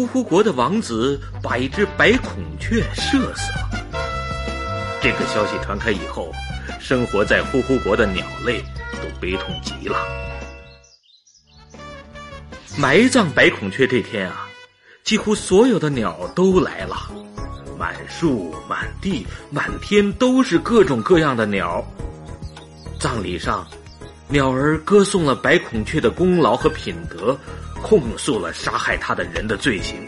呼呼国的王子把一只白孔雀射死了。这个消息传开以后，生活在呼呼国的鸟类都悲痛极了。埋葬白孔雀这天啊，几乎所有的鸟都来了，满树、满地、满天都是各种各样的鸟。葬礼上，鸟儿歌颂了白孔雀的功劳和品德，控诉了杀害他的人的罪行。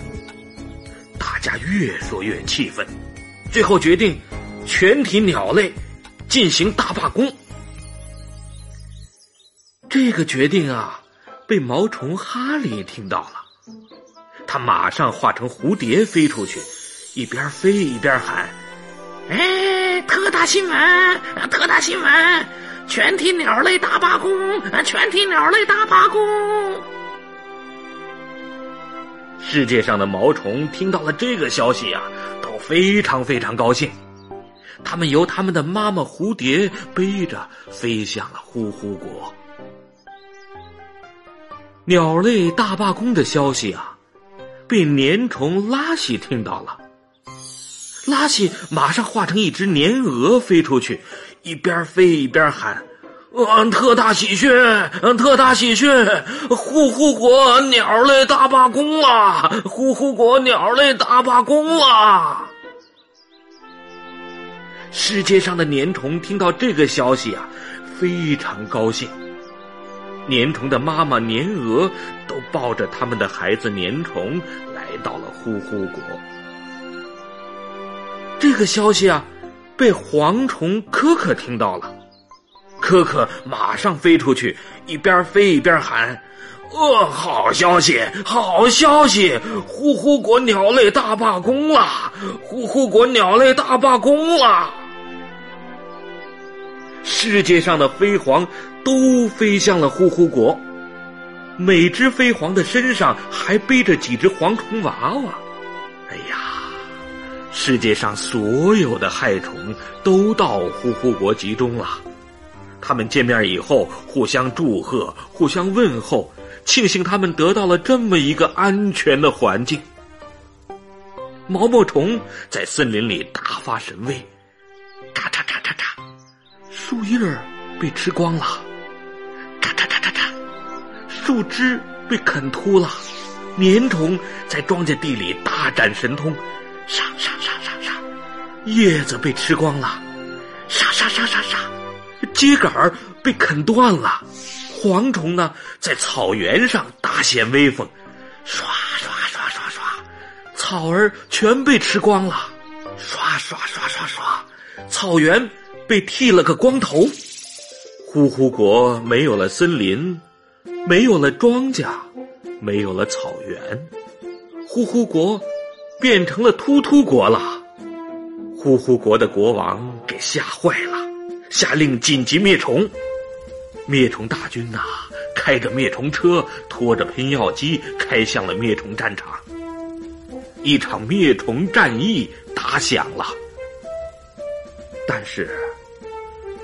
大家越说越气愤，最后决定全体鸟类进行大罢工。这个决定啊。被毛虫哈利听到了，他马上化成蝴蝶飞出去，一边飞一边喊：“哎，特大新闻！特大新闻！全体鸟类大罢工！全体鸟类大罢工！”世界上的毛虫听到了这个消息啊，都非常非常高兴。他们由他们的妈妈蝴蝶背着飞向了呼呼国。鸟类大罢工的消息啊，被粘虫拉西听到了。拉西马上化成一只粘蛾飞出去，一边飞一边喊：“嗯，特大喜讯！嗯，特大喜讯！呼呼国鸟类大罢工了！呼呼国鸟类大罢工了！”世界上的年虫听到这个消息啊，非常高兴。年虫的妈妈年蛾都抱着他们的孩子年虫来到了呼呼国。这个消息啊，被蝗虫科科听到了。可可马上飞出去，一边飞一边喊：“哦，好消息，好消息！呼呼国鸟类大罢工了！呼呼国鸟类大罢工了！”世界上的飞蝗都飞向了呼呼国，每只飞蝗的身上还背着几只蝗虫娃娃。哎呀，世界上所有的害虫都到呼呼国集中了。他们见面以后，互相祝贺，互相问候，庆幸他们得到了这么一个安全的环境。毛毛虫在森林里大发神威，咔嚓咔嚓嚓。树叶被吃光了，咔嚓咔嚓嚓，树枝被啃秃了，年虫在庄稼地里大展神通，沙沙沙沙沙，叶子被吃光了，沙沙沙沙沙，秸秆被啃断了，蝗虫呢在草原上大显威风，刷刷刷刷刷，草儿全被吃光了，刷刷刷刷刷，草原。被剃了个光头，呼呼国没有了森林，没有了庄稼，没有了草原，呼呼国变成了秃秃国了。呼呼国的国王给吓坏了，下令紧急灭虫。灭虫大军呐，开着灭虫车，拖着喷药机，开向了灭虫战场。一场灭虫战役打响了，但是。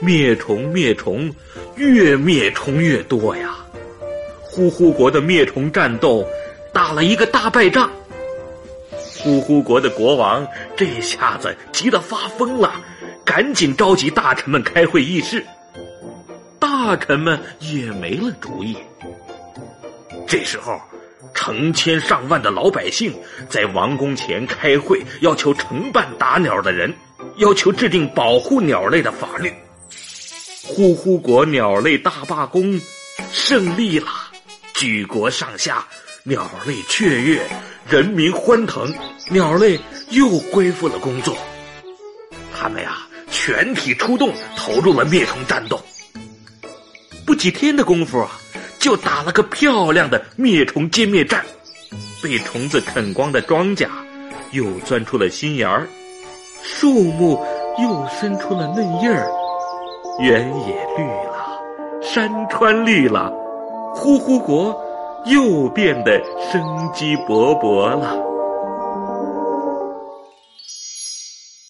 灭虫，灭虫，越灭虫越多呀！呼呼国的灭虫战斗打了一个大败仗。呼呼国的国王这下子急得发疯了，赶紧召集大臣们开会议事。大臣们也没了主意。这时候，成千上万的老百姓在王宫前开会，要求承办打鸟的人，要求制定保护鸟类的法律。呼呼国鸟类大罢工胜利了，举国上下鸟类雀跃，人民欢腾，鸟类又恢复了工作。他们呀，全体出动投入了灭虫战斗。不几天的功夫啊，就打了个漂亮的灭虫歼灭战。被虫子啃光的庄稼，又钻出了新芽儿，树木又伸出了嫩叶儿，原野绿了，山川绿了，呼呼国又变得生机勃勃了。